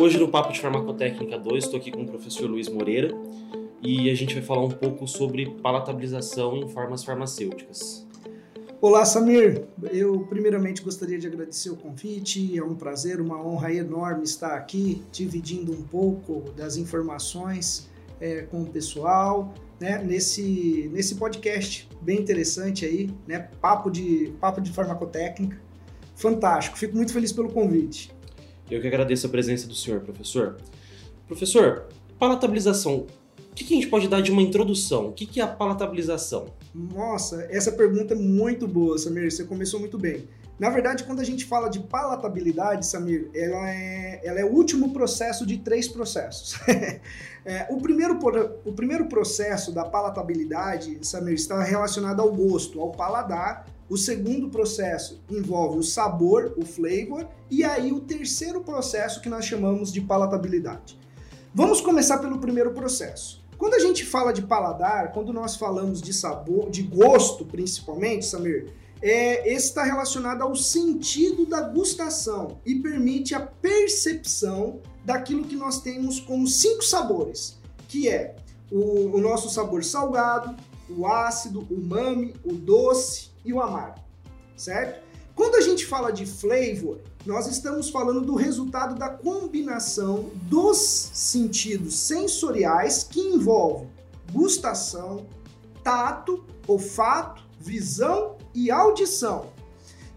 Hoje no Papo de Farmacotécnica 2, estou aqui com o professor Luiz Moreira e a gente vai falar um pouco sobre palatabilização em formas farmacêuticas. Olá, Samir. Eu primeiramente gostaria de agradecer o convite. É um prazer, uma honra enorme estar aqui dividindo um pouco das informações é, com o pessoal, né, nesse, nesse podcast bem interessante aí, né, papo de, papo de farmacotécnica. Fantástico, fico muito feliz pelo convite. Eu que agradeço a presença do senhor, professor. Professor, palatabilização, o que, a gente pode dar de uma introdução? O que, é a palatabilização? Nossa, essa pergunta é muito boa, Samir. Você começou muito bem. Na verdade, quando a gente fala de palatabilidade, Samir, ela é, ela é o último processo de três processos. é, o, primeiro, o primeiro processo da palatabilidade, Samir, está relacionado ao gosto, ao paladar o segundo processo envolve o sabor, o flavor, e aí o terceiro processo que nós chamamos de palatabilidade. Vamos começar pelo primeiro processo. Quando a gente fala de paladar, quando nós falamos de sabor, de gosto principalmente, Samir, é, esse está relacionado ao sentido da gustação e permite a percepção daquilo que nós temos como cinco sabores, que é o, o nosso sabor salgado, o ácido, o umami, o doce e o amargo, certo? Quando a gente fala de flavor, nós estamos falando do resultado da combinação dos sentidos sensoriais que envolve gustação, tato, olfato, visão e audição.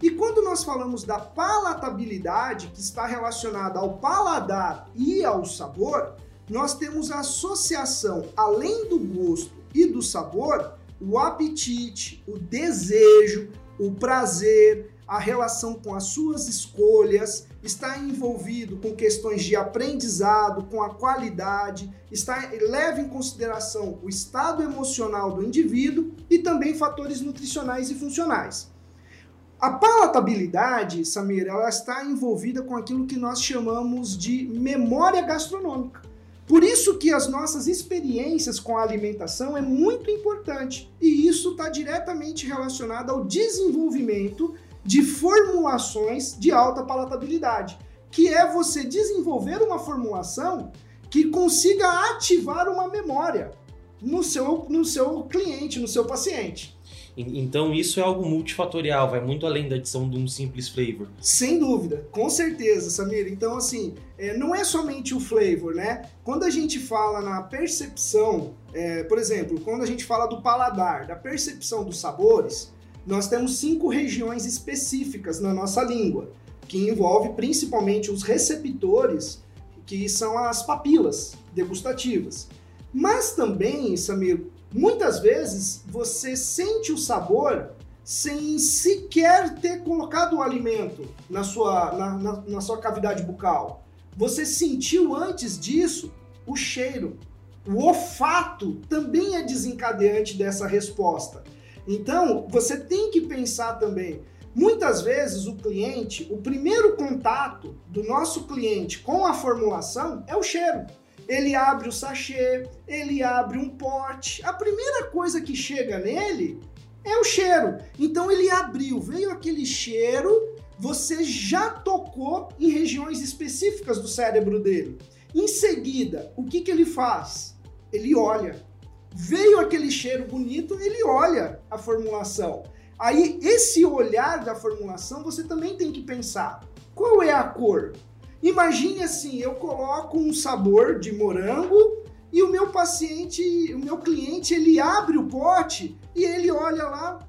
E quando nós falamos da palatabilidade, que está relacionada ao paladar e ao sabor, nós temos a associação, além do gosto e do sabor, o apetite, o desejo, o prazer, a relação com as suas escolhas, está envolvido com questões de aprendizado, com a qualidade, está leva em consideração o estado emocional do indivíduo e também fatores nutricionais e funcionais. A palatabilidade, Samir, ela está envolvida com aquilo que nós chamamos de memória gastronômica. Por isso que as nossas experiências com a alimentação é muito importante e isso está diretamente relacionado ao desenvolvimento de formulações de alta palatabilidade, que é você desenvolver uma formulação que consiga ativar uma memória no seu, no seu cliente, no seu paciente. Então isso é algo multifatorial, vai muito além da adição de um simples flavor. Sem dúvida, com certeza, Samir. Então, assim, é, não é somente o flavor, né? Quando a gente fala na percepção, é, por exemplo, quando a gente fala do paladar, da percepção dos sabores, nós temos cinco regiões específicas na nossa língua, que envolve principalmente os receptores, que são as papilas degustativas. Mas também, Samir, Muitas vezes você sente o sabor sem sequer ter colocado o alimento na sua, na, na, na sua cavidade bucal. Você sentiu antes disso o cheiro. O olfato também é desencadeante dessa resposta. Então, você tem que pensar também. Muitas vezes o cliente, o primeiro contato do nosso cliente com a formulação é o cheiro ele abre o sachê, ele abre um pote. A primeira coisa que chega nele é o cheiro. Então ele abriu, veio aquele cheiro, você já tocou em regiões específicas do cérebro dele. Em seguida, o que, que ele faz? Ele olha. Veio aquele cheiro bonito, ele olha a formulação. Aí, esse olhar da formulação, você também tem que pensar: qual é a cor? Imagine assim, eu coloco um sabor de morango e o meu paciente, o meu cliente, ele abre o pote e ele olha lá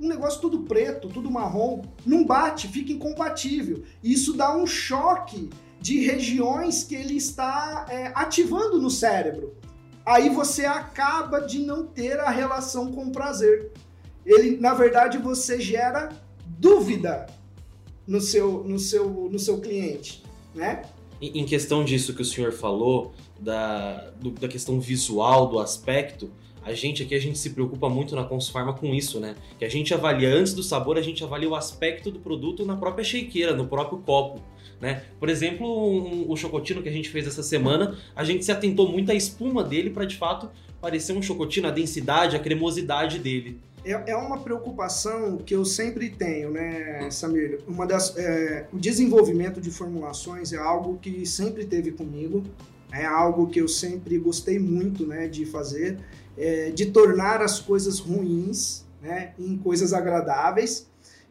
um negócio tudo preto, tudo marrom, não bate, fica incompatível. Isso dá um choque de regiões que ele está é, ativando no cérebro. Aí você acaba de não ter a relação com o prazer. Ele, na verdade, você gera dúvida no seu, no seu, no seu cliente né? Em questão disso que o senhor falou, da, do, da questão visual, do aspecto, a gente aqui a gente se preocupa muito na Consufarma com isso, né? Que a gente avalia antes do sabor, a gente avalia o aspecto do produto na própria shakeira, no próprio copo, né? Por exemplo, um, o chocotino que a gente fez essa semana, a gente se atentou muito à espuma dele para de fato parecer um chocotino, a densidade, a cremosidade dele. É, é uma preocupação que eu sempre tenho, né, Samir? Uma das, é, o desenvolvimento de formulações é algo que sempre teve comigo, é algo que eu sempre gostei muito, né, de fazer, é, de tornar as coisas ruins, né, em coisas agradáveis.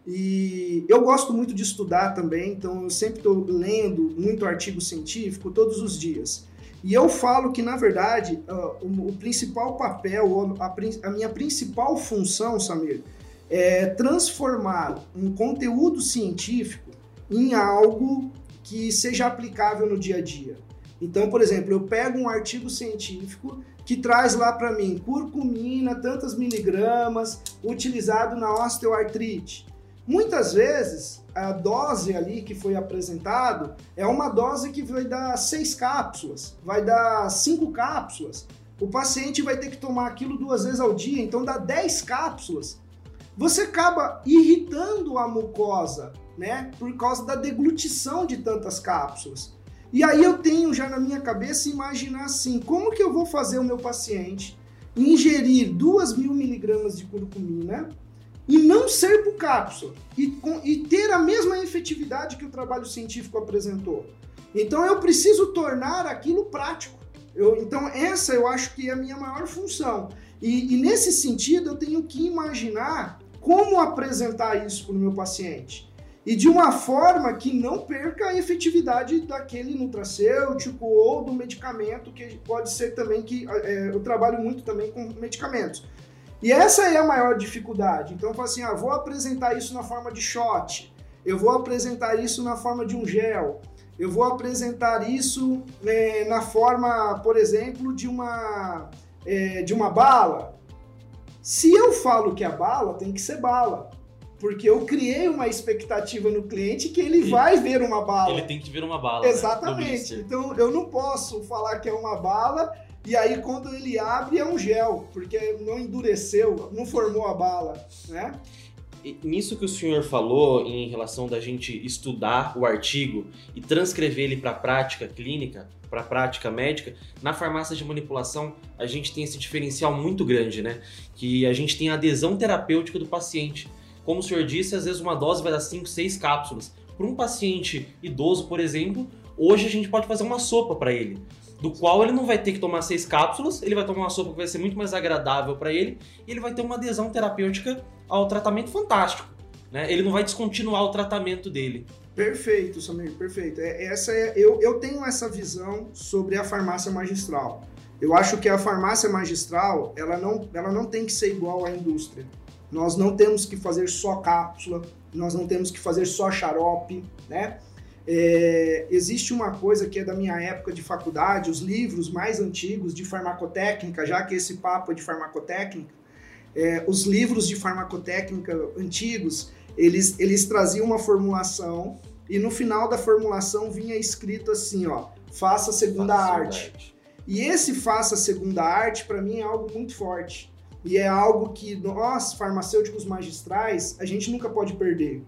E eu gosto muito de estudar também, então eu sempre estou lendo muito artigo científico todos os dias. E eu falo que, na verdade, uh, o, o, principal papel, a, a, minha principal função, Samir, é transformar um conteúdo científico em algo que seja aplicável no dia a dia. Então, por exemplo, eu pego um artigo científico que traz lá para mim curcumina, tantas miligramas, utilizado na osteoartrite. Muitas vezes, a dose ali que foi apresentado é uma dose que vai dar seis cápsulas, vai dar cinco cápsulas. O paciente vai ter que tomar aquilo duas vezes ao dia, então dá dez cápsulas. Você acaba irritando a mucosa, né? Por causa da deglutição de tantas cápsulas. E aí eu tenho já na minha cabeça imaginar assim, como que eu vou fazer o meu paciente ingerir duas mil miligramas de curcumina e não ser por cápsula e, com, e ter a mesma efetividade que o trabalho científico apresentou. Então eu preciso tornar aquilo prático. Eu, então essa eu acho que é a minha maior função. E, e nesse sentido eu tenho que imaginar como apresentar isso para o meu paciente e de uma forma que não perca a efetividade daquele nutracêutico ou do medicamento, que pode ser também que é, eu trabalho muito também com medicamentos. E essa é a maior dificuldade. Então eu falo assim, ah, vou apresentar isso na forma de shot, eu vou apresentar isso na forma de um gel, eu vou apresentar isso é, na forma, por exemplo, de uma, é, de uma bala. Se eu falo que é bala, tem que ser bala. Porque eu criei uma expectativa no cliente que ele e vai ver uma bala. Ele tem que ver uma bala. Né, Exatamente. Né? Então eu não posso falar que é uma bala e aí quando ele abre é um gel, porque não endureceu, não formou a bala, né? nisso que o senhor falou em relação da gente estudar o artigo e transcrever ele para a prática clínica, para a prática médica, na farmácia de manipulação a gente tem esse diferencial muito grande, né? Que a gente tem a adesão terapêutica do paciente. Como o senhor disse, às vezes uma dose vai dar 5, 6 cápsulas. Para um paciente idoso, por exemplo, hoje a gente pode fazer uma sopa para ele do qual ele não vai ter que tomar seis cápsulas, ele vai tomar uma sopa que vai ser muito mais agradável para ele e ele vai ter uma adesão terapêutica ao tratamento fantástico. Né? Ele não vai descontinuar o tratamento dele. Perfeito, Samir, perfeito. É, essa é, eu, eu tenho essa visão sobre a farmácia magistral. Eu acho que a farmácia magistral ela não, ela não tem que ser igual à indústria. Nós não temos que fazer só cápsula, nós não temos que fazer só xarope, né? É, existe uma coisa que é da minha época de faculdade, os livros mais antigos de farmacotécnica, já que esse papo é de farmacotécnica, é, os livros de farmacotécnica antigos, eles, eles traziam uma formulação e no final da formulação vinha escrito assim, ó, faça segunda faça arte. arte. E esse faça segunda arte, para mim, é algo muito forte. E é algo que nós, farmacêuticos magistrais, a gente nunca pode perder.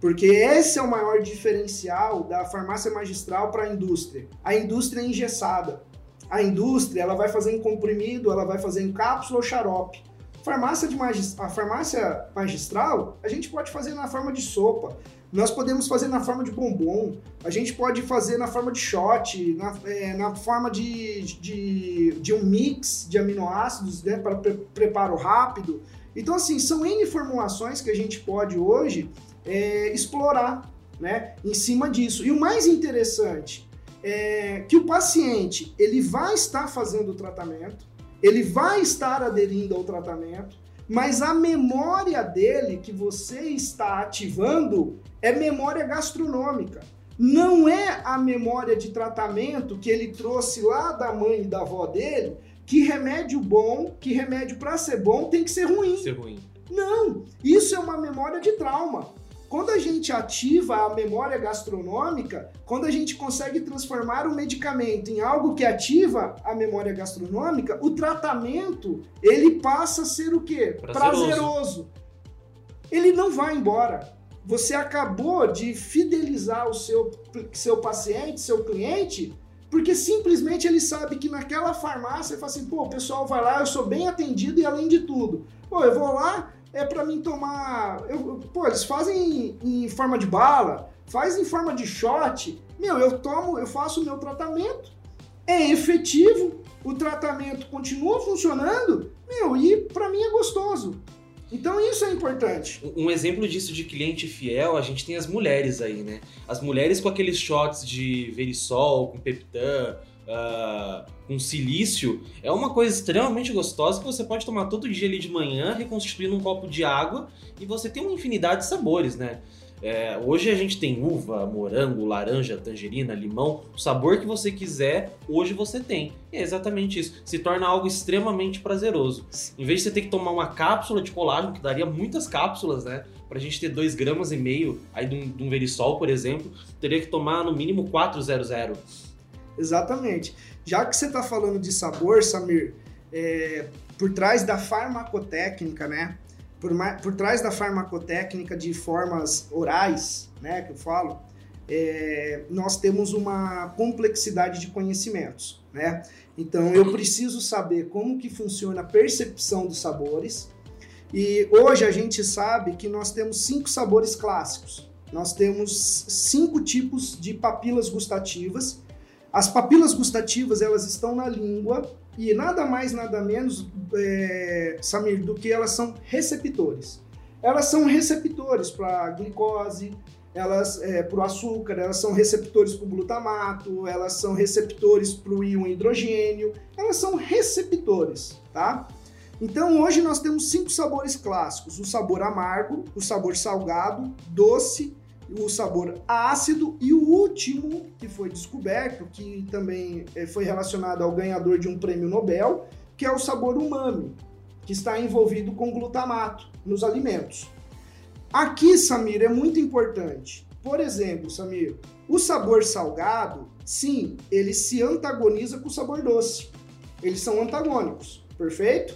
Porque esse é o maior diferencial da farmácia magistral para a indústria. A indústria é engessada. A indústria ela vai fazer em comprimido, ela vai fazer em cápsula ou xarope. Farmácia de magist... A farmácia magistral a gente pode fazer na forma de sopa. Nós podemos fazer na forma de bombom, a gente pode fazer na forma de shot, na, é, na forma de, de, de, um mix de aminoácidos né, para pre preparo rápido. Então, assim, são N formulações que a gente pode hoje é, explorar né, em cima disso. E o mais interessante é que o paciente ele vai estar fazendo o tratamento, ele vai estar aderindo ao tratamento, mas a memória dele que você está ativando é memória gastronômica. Não é a memória de tratamento que ele trouxe lá da mãe e da avó dele, que remédio bom, que remédio para ser bom tem que ser ruim. Ser ruim. Não, isso é uma memória de trauma. Quando a gente ativa a memória gastronômica, quando a gente consegue transformar o medicamento em algo que ativa a memória gastronômica, o tratamento ele passa a ser o quê? Prazeroso. Prazeroso. Ele não vai embora. Você acabou de fidelizar o seu, seu paciente, seu cliente, porque simplesmente ele sabe que naquela farmácia, ele fala assim, pô, o pessoal vai lá, eu sou bem atendido e além de tudo, pô, eu vou lá, é para mim tomar. Eu, pô, eles fazem em, forma de bala, faz em forma de shot. Meu, eu tomo, eu faço o meu tratamento, é efetivo, o tratamento continua funcionando, meu, e para mim é gostoso. Então isso é importante. Um exemplo disso de cliente fiel, a gente tem as mulheres aí, né? As mulheres com aqueles shots de Verisol, com Peptan, uh, com silício, é uma coisa extremamente gostosa que você pode tomar todo dia ali de manhã, reconstituindo um copo de água e você tem uma infinidade de sabores, né? É, hoje a gente tem uva, morango, laranja, tangerina, limão, o sabor que você quiser, hoje você tem. É exatamente isso. Se torna algo extremamente prazeroso. Em vez de você ter que tomar uma cápsula de colágeno, que daria muitas cápsulas, né? Pra gente ter 2 gramas e meio aí de um, de um verisol, por exemplo, teria que tomar no mínimo 400. Exatamente. Já que você está falando de sabor, Samir, é, por trás da farmacotécnica, né? por, por trás da farmacotécnica de formas orais, né, que eu falo, é, nós temos uma complexidade de conhecimentos, né? Então eu preciso saber como que funciona a percepção dos sabores. E hoje a gente sabe que nós temos cinco sabores clássicos. Nós temos cinco tipos de papilas gustativas. As papilas gustativas elas estão na língua e nada mais, nada menos, é, Samir, do que elas são receptores. Elas são receptores para glicose, elas é, para o açúcar, elas são receptores para o glutamato, elas são receptores para o íon hidrogênio, elas são receptores, tá? Então hoje nós temos cinco sabores clássicos: o sabor amargo, o sabor salgado, doce, o sabor ácido e o último que foi descoberto, que também eh, foi relacionado ao ganhador de um prêmio Nobel, que é o sabor umami, que está envolvido com glutamato nos alimentos. Aqui, Samir, é muito importante. Por exemplo, Samir, o sabor salgado, sim, ele se antagoniza com o sabor doce. Eles são antagônicos, perfeito?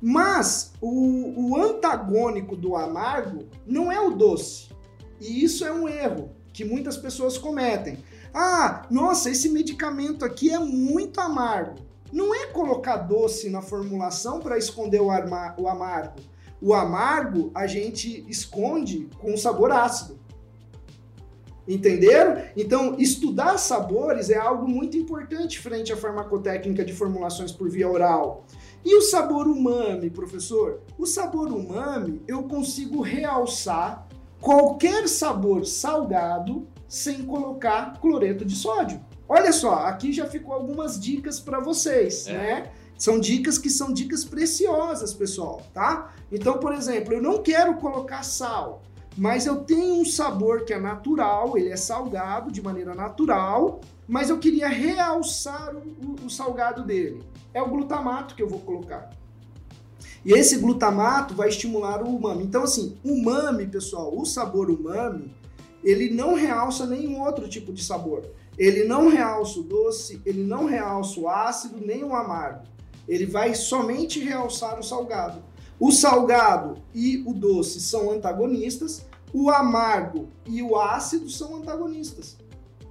Mas o, o antagônico do amargo não é o doce, e isso é um erro que muitas pessoas cometem. Ah, nossa, esse medicamento aqui é muito amargo. Não é colocar doce na formulação para esconder o, o amargo. O amargo a gente esconde com sabor ácido. Entenderam? Então, estudar sabores é algo muito importante frente à farmacotécnica de formulações por via oral. E o sabor umami, professor? O sabor umami eu consigo realçar qualquer sabor salgado sem colocar cloreto de sódio. Olha só, aqui já ficou algumas dicas para vocês, é. né? São dicas que são dicas preciosas, pessoal, tá? Então, por exemplo, eu não quero colocar sal, mas eu tenho um sabor que é natural, ele é salgado de maneira natural, mas eu queria realçar o, o, o salgado dele. É o glutamato que eu vou colocar. E esse glutamato vai estimular o umami. Então, assim, umami, pessoal, o sabor umami, ele não realça nenhum outro tipo de sabor. Ele não realça o doce, ele não realça o ácido, nem o amargo. Ele vai somente realçar o salgado. O salgado e o doce são antagonistas, o amargo e o ácido são antagonistas.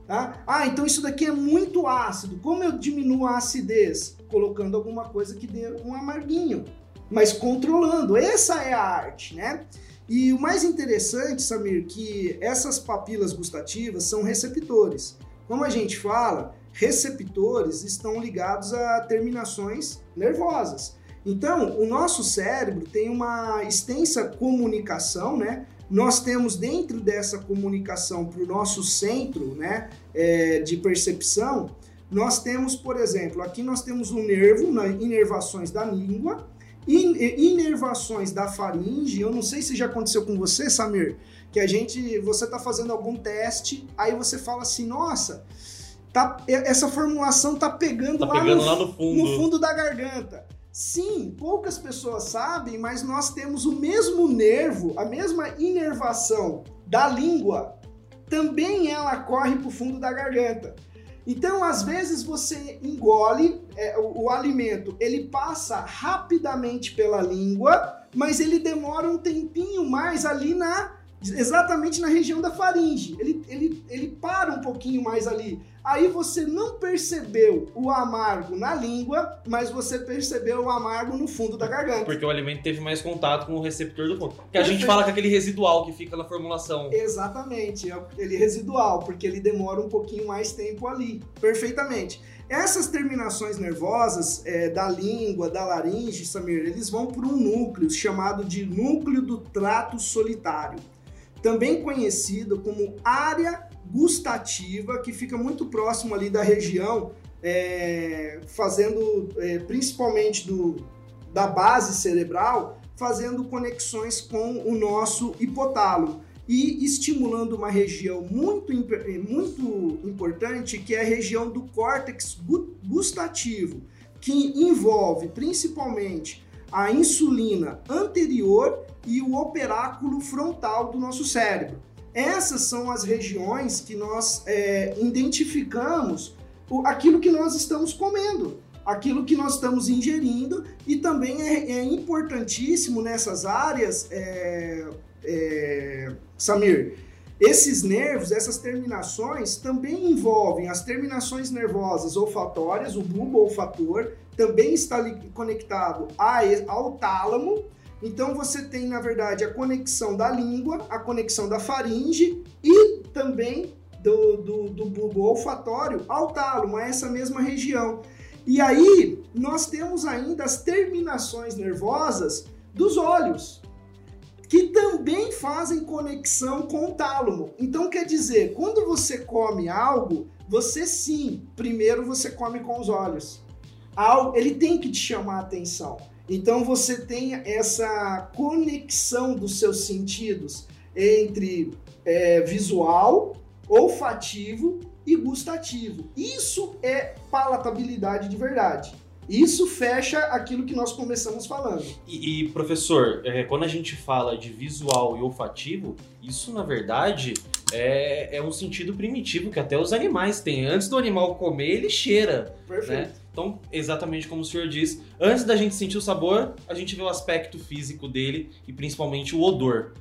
Tá? Ah, então isso daqui é muito ácido. Como eu diminuo a acidez? Colocando alguma coisa que dê um amarguinho mas controlando. Essa é a arte, né? E o mais interessante, Samir, que essas papilas gustativas são receptores. Como a gente fala, receptores estão ligados a terminações nervosas. Então, o nosso cérebro tem uma extensa comunicação, né? Nós temos dentro dessa comunicação para o nosso centro, né, é, de percepção, nós temos, por exemplo, aqui nós temos um nervo, na, inervações da língua, inervações da faringe, eu não sei se já aconteceu com você, Samir, que a gente, você tá fazendo algum teste, aí você fala assim, nossa, tá, essa formulação tá pegando, tá lá, pegando no, lá no fundo. no fundo da garganta. Sim, poucas pessoas sabem, mas nós temos o mesmo nervo, a mesma inervação da língua, também ela corre para o fundo da garganta. Então, às vezes você engole é, o, o, alimento, ele passa rapidamente pela língua, mas ele demora um tempinho mais ali na exatamente na região da faringe. Ele, ele, ele para um pouquinho mais ali. Aí você não percebeu o amargo na língua, mas você percebeu o amargo no fundo da garganta. Porque o alimento teve mais contato com o receptor do ponto. Que a gente fala que é aquele residual que fica na formulação. Exatamente, é ele residual, porque ele demora um pouquinho mais tempo ali. Perfeitamente. Essas terminações nervosas é, da língua, da laringe, Samir, eles vão por um núcleo chamado de núcleo do trato solitário, também conhecido como área gustativa, que fica muito próximo ali da região, é, fazendo é, principalmente do, da base cerebral, fazendo conexões com o nosso hipotálamo e estimulando uma região muito, muito importante que é a região do córtex gustativo, que envolve principalmente a insulina anterior e o operáculo frontal do nosso cérebro. Essas são as regiões que nós é, identificamos aquilo que nós estamos comendo, aquilo que nós estamos ingerindo, e também é, é importantíssimo nessas áreas é, é, Samir, esses nervos, essas terminações também envolvem as terminações nervosas olfatórias, o bulbo olfator, também está conectado ao tálamo. Então você tem, na verdade, a conexão da língua, a conexão da faringe e também do, do, do bulbo olfatório ao tálamo, a essa mesma região. E aí nós temos ainda as terminações nervosas dos olhos que também fazem conexão com o tálamo. Então quer dizer, quando você come algo, você sim, primeiro você come com os olhos. Ele tem que te chamar a atenção. Então você tem essa conexão dos seus sentidos entre é, visual, olfativo e gustativo. Isso é palatabilidade de verdade. Isso fecha aquilo que nós começamos falando. E, e professor, é, quando a gente fala de visual e olfativo, isso na verdade é, é, um sentido primitivo que até os animais têm. Antes do animal comer, ele cheira. Né? Perfeito. Né? Então, exatamente como o senhor diz, antes da gente sentir o sabor, a gente vê o aspecto físico dele e principalmente o odor.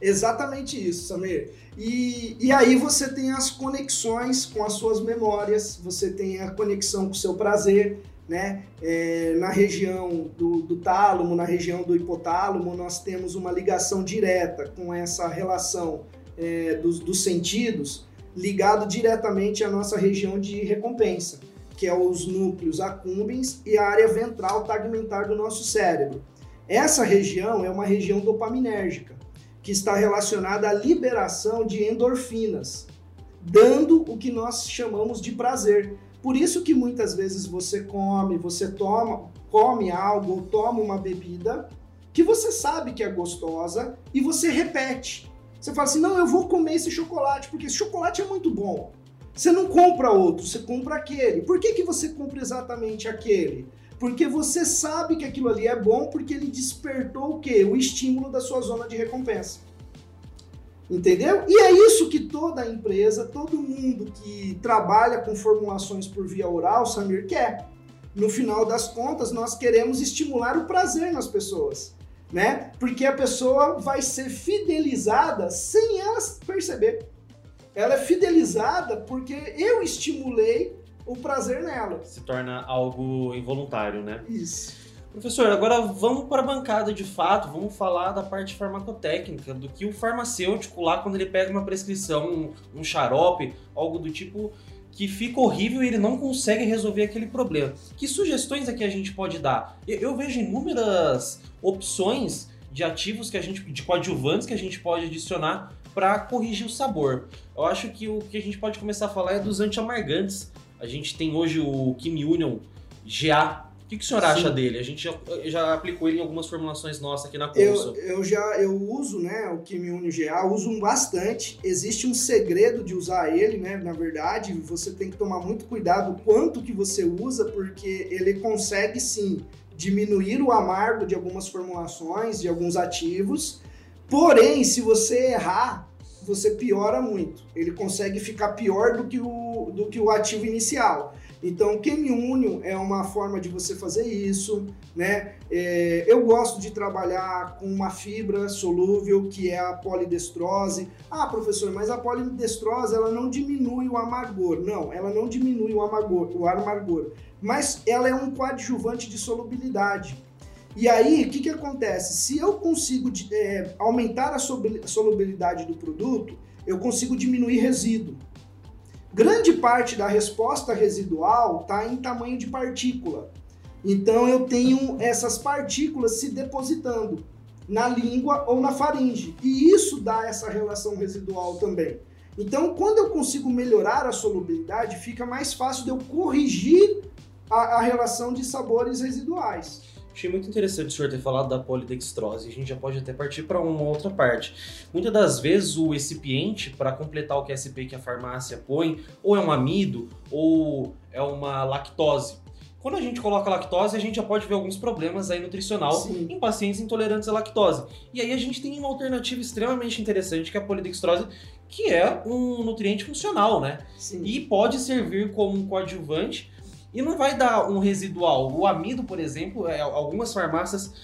Exatamente isso, Samir. E, e aí você tem as conexões com as suas memórias, você tem a conexão com o seu prazer, né? É, na região do, do tálamo, na região do hipotálamo, nós temos uma ligação direta com essa relação é, dos, dos sentidos, ligado diretamente à nossa região de recompensa, que é os núcleos accumbens e a área ventral tegmentar do nosso cérebro. Essa região é uma região dopaminérgica, que está relacionada à liberação de endorfinas, dando o que nós chamamos de prazer. Por isso que muitas vezes você come, você toma, come algo ou toma uma bebida que você sabe que é gostosa e você repete. Você fala assim: "Não, eu vou comer esse chocolate porque esse chocolate é muito bom". Você não compra outro, você compra aquele. Por que, que você compra exatamente aquele? Porque você sabe que aquilo ali é bom porque ele despertou o quê? O estímulo da sua zona de recompensa. Entendeu? E é isso que toda empresa, todo mundo que trabalha com formulações por via oral, Samir, quer. No final das contas, nós queremos estimular o prazer nas pessoas, né? Porque a pessoa vai ser fidelizada sem ela perceber. Ela é fidelizada porque eu estimulei o prazer nela. Se torna algo involuntário, né? Isso. Professor, agora vamos para a bancada de fato, vamos falar da parte farmacotécnica, do que o farmacêutico lá, quando ele pega uma prescrição, um, um xarope, algo do tipo, que fica horrível e ele não consegue resolver aquele problema. Que sugestões aqui a gente pode dar? Eu, eu vejo inúmeras opções de ativos que a gente, de coadjuvantes que a gente pode adicionar para corrigir o sabor. Eu acho que o que a gente pode começar a falar é dos antiamargantes. A gente tem hoje o Kim Union GA o que, que o senhor Sim. acha dele? A gente já, já, aplicou ele em algumas formulações nossas aqui na Consul. Eu, eu já eu uso, né, o Quimiune GA, uso bastante. Existe um segredo de usar ele, né? Na verdade, você tem que tomar muito cuidado quanto que você usa, porque ele consegue sim diminuir o amargo de algumas formulações, de alguns ativos. Porém, se você errar, você piora muito. Ele consegue ficar pior do que o, do que o ativo inicial. Então, Chemiúnio é uma forma de você fazer isso, né? É, eu gosto de trabalhar com uma fibra solúvel que é a polidestrose. Ah, professor, mas a polidestrose ela não diminui o amargor. Não, ela não diminui o amargor, o amargor, mas ela é um coadjuvante de solubilidade. E aí, o que, que acontece? Se eu consigo é, aumentar a solubilidade do produto, eu consigo diminuir resíduo. Grande parte da resposta residual está em tamanho de partícula. Então eu tenho essas partículas se depositando na língua ou na faringe. E isso dá essa relação residual também. Então, quando eu consigo melhorar a solubilidade, fica mais fácil de eu corrigir a, a relação de sabores residuais. Achei muito interessante o senhor ter falado da polidextrose. A gente já pode até partir para uma outra parte. Muitas das vezes o recipiente, para completar o QSP que a farmácia põe, ou é um amido ou é uma lactose. Quando a gente coloca lactose, a gente já pode ver alguns problemas aí nutricional Sim. em pacientes intolerantes à lactose. E aí a gente tem uma alternativa extremamente interessante que é a polidextrose, que é um nutriente funcional, né? Sim. E pode servir como um coadjuvante e não vai dar um residual. O amido, por exemplo, é, algumas farmácias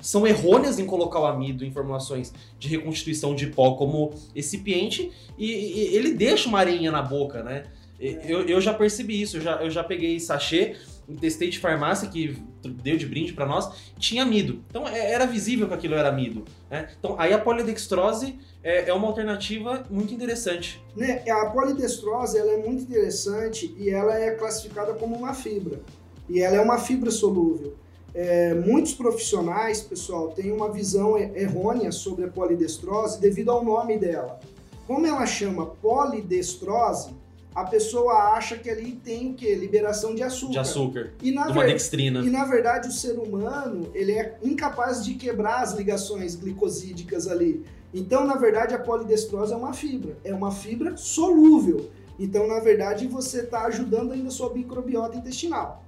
são errôneas em colocar o amido em formulações de reconstituição de pó como recipiente e, e ele deixa uma areinha na boca, né? Eu, eu já percebi isso, eu já, eu já peguei sachê de farmácia que deu de brinde para nós, tinha amido. Então é, era visível que aquilo era amido. Né? Então aí a polidextrose é, é uma alternativa muito interessante. Né? A polidestrose ela é muito interessante e ela é classificada como uma fibra. E ela é uma fibra solúvel. É, muitos profissionais, pessoal, têm uma visão errônea sobre a polidestrose devido ao nome dela. Como ela chama polidestrose, a pessoa acha que ali tem o quê? Liberação de açúcar. De açúcar. E na, ver... dextrina. e na verdade o ser humano ele é incapaz de quebrar as ligações glicosídicas ali. Então, na verdade, a polidestrose é uma fibra. É uma fibra solúvel. Então, na verdade, você está ajudando ainda a sua microbiota intestinal.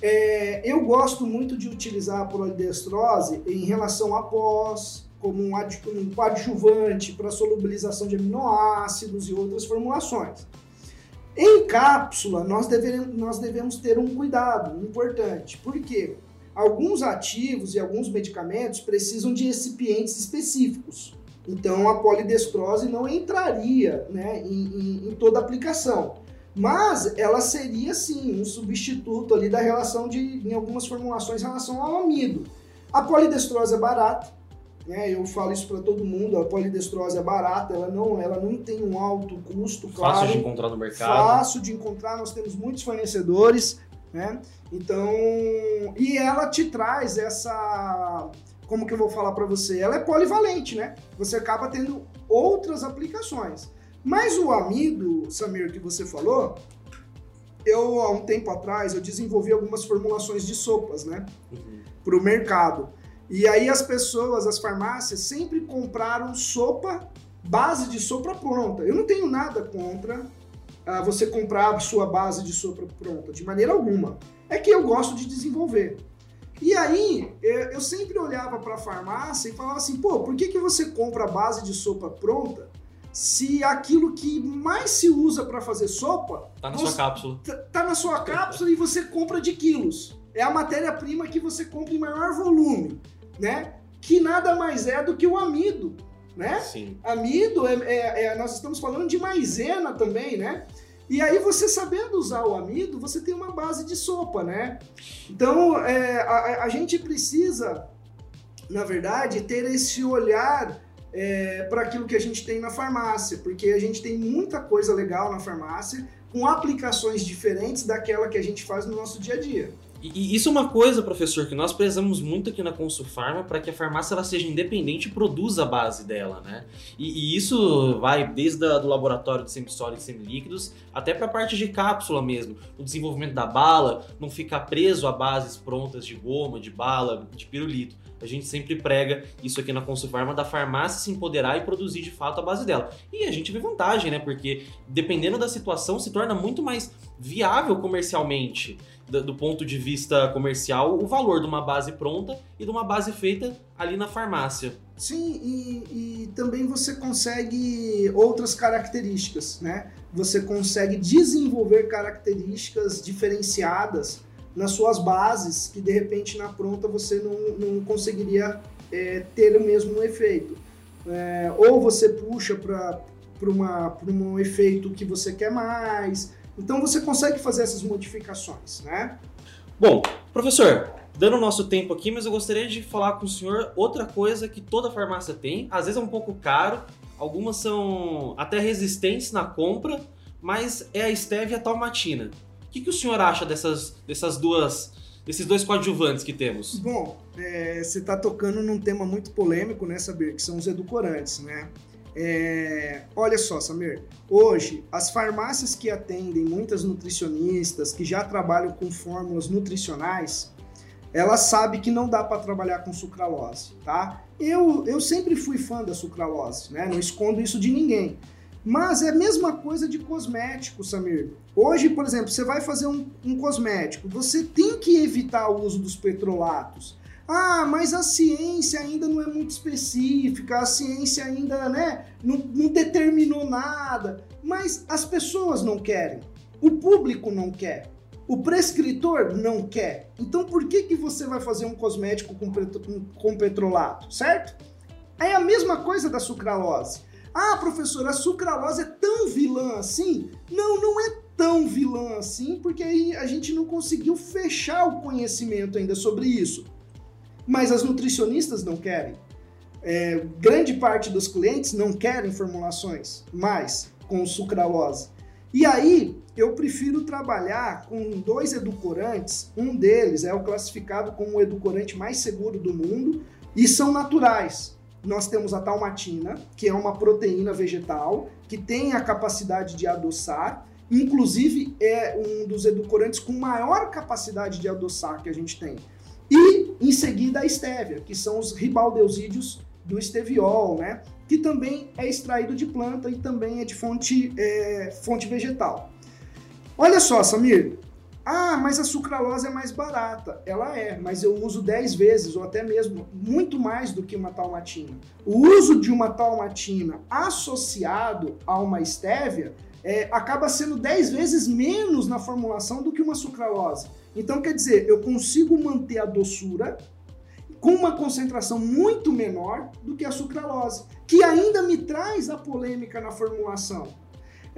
É, eu gosto muito de utilizar a polidestrose em relação a pós, como um, um coadjuvante para solubilização de aminoácidos e outras formulações. Em cápsula, nós devemos, nós devemos ter um cuidado importante. Por quê? Alguns ativos e alguns medicamentos precisam de recipientes específicos. Então, a polidestrose não entraria né, em, em, em toda aplicação. Mas ela seria, sim, um substituto ali da relação de, em algumas formulações, em relação ao amido. A polidestrose é barata, né? Eu falo isso para todo mundo, a polidestrose é barata, ela não, ela não tem um alto custo, claro. Fácil de encontrar no mercado. Fácil de encontrar, nós temos muitos fornecedores, né? Então, e ela te traz essa como que eu vou falar para você? Ela é polivalente, né? Você acaba tendo outras aplicações. Mas o amido, Samir, que você falou, eu há um tempo atrás eu desenvolvi algumas formulações de sopas, né? Uhum. Para o mercado. E aí as pessoas, as farmácias, sempre compraram sopa, base de sopa pronta. Eu não tenho nada contra uh, você comprar a sua base de sopa pronta, de maneira alguma. É que eu gosto de desenvolver. E aí, é, eu sempre olhava para a farmácia e falava assim, pô, por que, que você compra a base de sopa pronta se aquilo que mais se usa para fazer sopa... Tá na sua cápsula. Tá, tá na sua cápsula e você compra de quilos. É a matéria-prima que você compra em maior volume né? Que nada mais é do que o amido, né? Sim. Amido, é, é, é, nós estamos falando de maisena também, né? E aí você sabendo usar o amido, você tem uma base de sopa, né? Então, é, a, a, gente precisa, na verdade, ter esse olhar é, para aquilo que a gente tem na farmácia, porque a gente tem muita coisa legal na farmácia, com aplicações diferentes daquela que a gente faz no nosso dia a dia. E isso é uma coisa, professor, que nós prezamos muito aqui na Consulfarma para que a farmácia ela seja independente e produza a base dela, né? E, e isso vai desde a, do laboratório de semissólidos e semilíquidos até para a parte de cápsula mesmo. O desenvolvimento da bala, não ficar preso a bases prontas de goma, de bala, de pirulito. A gente sempre prega isso aqui na Consulfarma da farmácia se empoderar e produzir de fato a base dela. E a gente vê vantagem, né? Porque dependendo da situação se torna muito mais viável comercialmente do ponto de vista comercial o valor de uma base pronta e de uma base feita ali na farmácia. Sim, e, e, também você consegue outras características, né? Você consegue desenvolver características diferenciadas nas suas bases que de repente na pronta você não, não conseguiria é, ter o mesmo efeito. É, ou você puxa para um efeito que você quer mais, então você consegue fazer essas modificações, né? Bom, professor, dando o nosso tempo aqui, mas eu gostaria de falar com o senhor outra coisa que toda farmácia tem, às vezes é um pouco caro, algumas são até resistentes na compra, mas é a stevia talmatina. O que, que o senhor acha dessas, dessas duas, desses dois coadjuvantes que temos? Bom, é, você está tocando num tema muito polêmico, né, Saber, que são os edulcorantes, né? É, olha só, Samir, hoje as farmácias que atendem muitas nutricionistas que já trabalham com fórmulas nutricionais, elas sabem que não dá para trabalhar com sucralose, tá? Eu, eu sempre fui fã da sucralose, né? Não escondo isso de ninguém. Mas é a mesma coisa de cosmético, Samir. Hoje, por exemplo, você vai fazer um, um cosmético, você tem que evitar o uso dos petrolatos. Ah, mas a ciência ainda não é muito específica, a ciência ainda né, não, não determinou nada. Mas as pessoas não querem, o público não quer, o prescritor não quer. Então por que, que você vai fazer um cosmético com, com petrolato, certo? É a mesma coisa da sucralose. Ah, professor, a sucralose é tão vilã assim? Não, não é tão vilã assim, porque aí a gente não conseguiu fechar o conhecimento ainda sobre isso mas as nutricionistas não querem. É, grande parte dos clientes não querem formulações mais com sucralose. E aí eu prefiro trabalhar com dois edulcorantes. Um deles é o classificado como o edulcorante mais seguro do mundo e são naturais. Nós temos a talmatina, que é uma proteína vegetal que tem a capacidade de adoçar, inclusive é um dos edulcorantes com maior capacidade de adoçar que a gente tem. E em seguida a estévia, que são os ribaldeusídeos do esteviol, né? Que também é extraído de planta e também é de fonte, é, fonte vegetal. Olha só, Samir. Ah, mas a sucralose é mais barata. Ela é, mas eu uso 10 vezes ou até mesmo muito mais do que uma talmatina. O uso de uma talmatina associado a uma estévia é, acaba sendo 10 vezes menos na formulação do que uma sucralose. Então, quer dizer, eu consigo manter a doçura com uma concentração muito menor do que a sucralose, que ainda me traz a polêmica na formulação.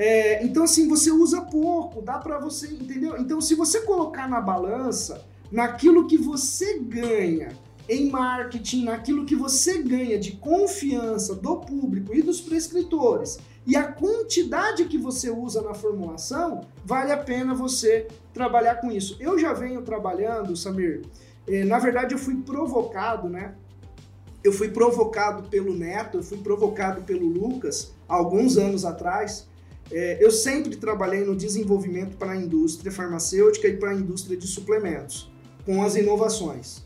É, então, assim, você usa pouco, dá para você, entendeu? Então, se você colocar na balança, naquilo que você ganha em marketing, naquilo que você ganha de confiança do público e dos prescritores, e a quantidade que você usa na formulação, vale a pena você trabalhar com isso. Eu já venho trabalhando, Samir, eh, na verdade eu fui provocado, né? Eu fui provocado pelo Neto, eu fui provocado pelo Lucas, alguns anos atrás. Eh, eu sempre trabalhei no desenvolvimento para a indústria farmacêutica e para a indústria de suplementos, com as inovações.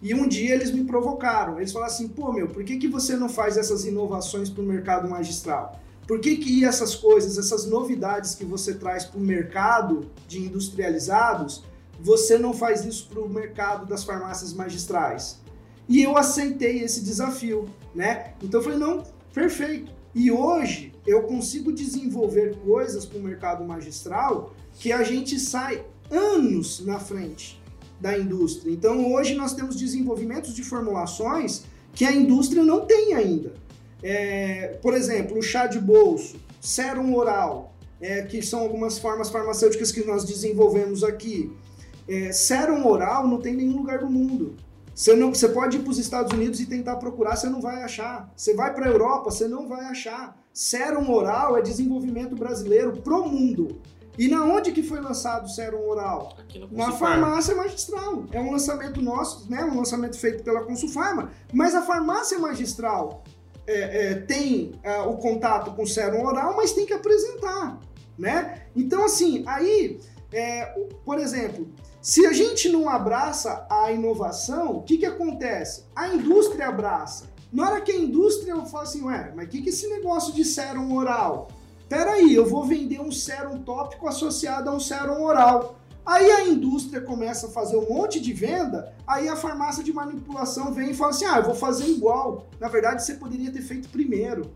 E um dia eles me provocaram. Eles falaram assim: pô, meu, por que, que você não faz essas inovações para o mercado magistral? Por que, que essas coisas, essas novidades que você traz para o mercado de industrializados, você não faz isso para o mercado das farmácias magistrais? E eu aceitei esse desafio, né? Então eu falei, não, perfeito. E hoje eu consigo desenvolver coisas para o mercado magistral que a gente sai anos na frente da indústria. Então hoje nós temos desenvolvimentos de formulações que a indústria não tem ainda. É, por exemplo, o chá de bolso, sérum oral, é, que são algumas formas farmacêuticas que nós desenvolvemos aqui. É, sérum oral não tem em nenhum lugar do mundo. Você, não, você pode ir para os Estados Unidos e tentar procurar, você não vai achar. Você vai para a Europa, você não vai achar. Sérum oral é desenvolvimento brasileiro pro mundo. E na onde que foi lançado o sérum oral? Na farmácia magistral. É um lançamento nosso, né? Um lançamento feito pela Consulfarma. Mas a farmácia magistral é, é, tem é, o contato com o sérum oral, mas tem que apresentar, né? Então, assim, aí, é, por exemplo, Se a gente não abraça a inovação, o que, que acontece? A indústria abraça. Na hora que a indústria fala assim, ué, mas o que, que esse negócio de sérum oral? Peraí, eu vou vender um sérum tópico associado a um sérum oral. Aí a indústria começa a fazer um monte de venda, aí a farmácia de manipulação vem e fala assim: ah, eu vou fazer igual. Na verdade, você poderia ter feito primeiro.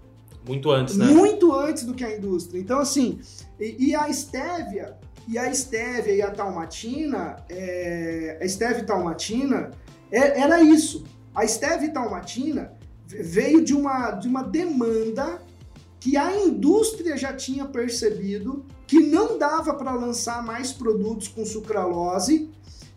Muito antes, né? Muito antes do que a indústria. Então, assim, e, e a estévia, e a estévia e a talmatina, é, a estévia e talmatina, é, era isso. A estévia e talmatina veio de uma, de uma demanda que a indústria já tinha percebido que não dava para lançar mais produtos com sucralose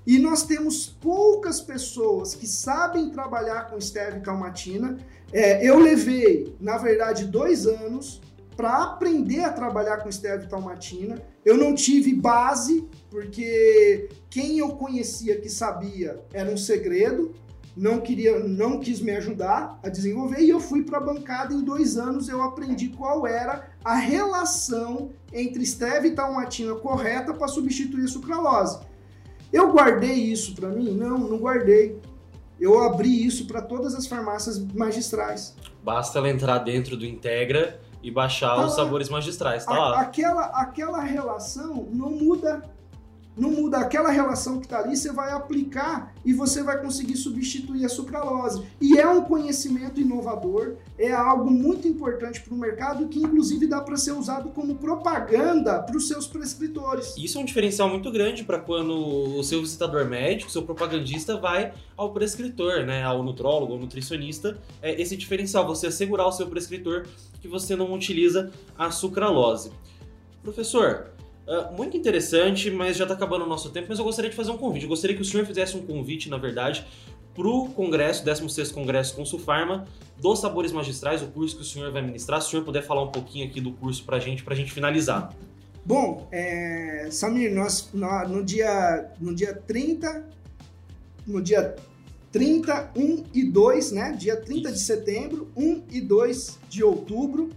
e nós temos poucas pessoas que sabem trabalhar com stevia calmatina. É, eu levei, na verdade, dois anos para aprender a trabalhar com stevia calmatina. Eu não tive base, porque quem eu conhecia que sabia era um segredo não queria, não quis me ajudar a desenvolver e eu fui para a bancada em dois anos eu aprendi qual era a relação entre stevia e talmatina correta para substituir a sucralose. Eu guardei isso para mim? Não, não guardei. Eu abri isso para todas as farmácias magistrais. Basta ela entrar dentro do Integra e baixar tá os lá. sabores magistrais, tá a, lá. Aquela, aquela relação não muda não muda aquela relação que está ali, você vai aplicar e você vai conseguir substituir a sucralose. E é um conhecimento inovador, é algo muito importante para o mercado que inclusive dá para ser usado como propaganda para os seus prescritores. Isso é um diferencial muito grande para quando o seu visitador médico, o seu propagandista vai ao prescritor, né, ao nutrólogo, ao nutricionista, é esse diferencial, você assegurar ao seu prescritor que você não utiliza a sucralose. Professor, Uh, muito interessante, mas já está acabando o nosso tempo. Mas eu gostaria de fazer um convite. Eu gostaria que o senhor fizesse um convite, na verdade, para o Congresso, 16 Congresso Consulfarma, dos Sabores Magistrais, o curso que o senhor vai ministrar. Se o senhor puder falar um pouquinho aqui do curso para a gente, para a gente finalizar. Bom, é, Samir, nós, nós, no, dia, no dia 30, no dia 30, 1 e 2, né? Dia 30 de setembro, 1 e 2 de outubro,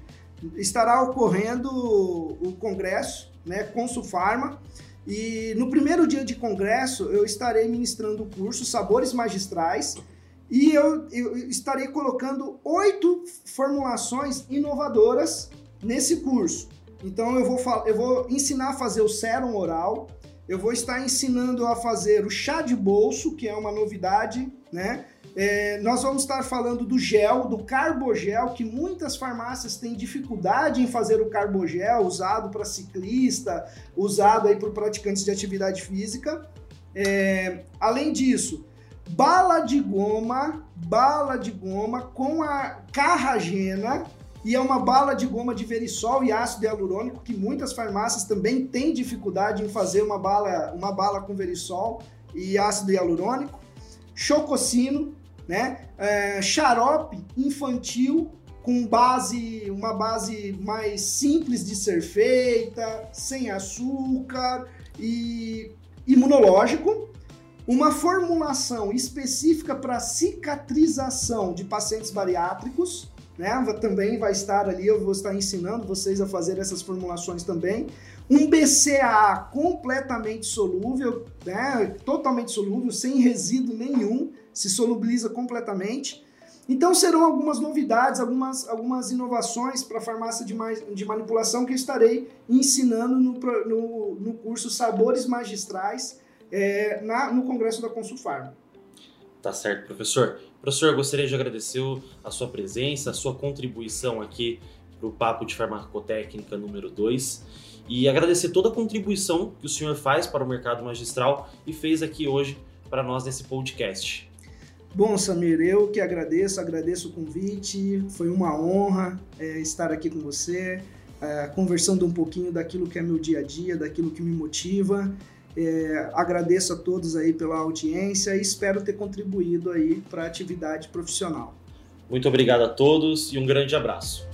estará ocorrendo o congresso né, Consulfarma. E no primeiro dia de congresso eu estarei ministrando o curso Sabores Magistrais e eu, eu estarei colocando oito formulações inovadoras nesse curso. Então eu vou, eu vou ensinar a fazer o sérum oral, eu vou estar ensinando a fazer o chá de bolso, que é uma novidade, né? É, nós vamos estar falando do gel, do carbogel, que muitas farmácias têm dificuldade em fazer o carbogel, usado para ciclista, usado aí por praticantes de atividade física. É, além disso, bala de goma, bala de goma com a carragena, e é uma bala de goma de verisol e ácido hialurônico que muitas farmácias também têm dificuldade em fazer uma bala, uma bala com verisol e ácido hialurônico. Chococino, né? É, xarope infantil com base, uma base mais simples de ser feita, sem açúcar e imunológico, uma formulação específica para cicatrização de pacientes bariátricos, né? Também vai estar ali, eu vou estar ensinando vocês a fazer essas formulações também. Um BCAA completamente solúvel, né? Totalmente solúvel, sem resíduo nenhum se solubiliza completamente. Então serão algumas novidades, algumas, algumas inovações para a farmácia de, de manipulação que eu estarei ensinando no, no, no curso Sabores Magistrais é, na, no Congresso da Consulfarma. Tá certo, professor. Professor, gostaria de agradecer a sua presença, a sua contribuição aqui para o Papo de Farmacotécnica número 2 e agradecer toda a contribuição que o senhor faz para o mercado magistral e fez aqui hoje para nós nesse podcast. Bom, Samir, eu que agradeço, agradeço o convite, foi uma honra é, estar aqui com você, é, conversando um pouquinho daquilo que é meu dia a dia, daquilo que me motiva. É, agradeço a todos aí pela audiência e espero ter contribuído aí para a atividade profissional. Muito obrigado a todos e um grande abraço.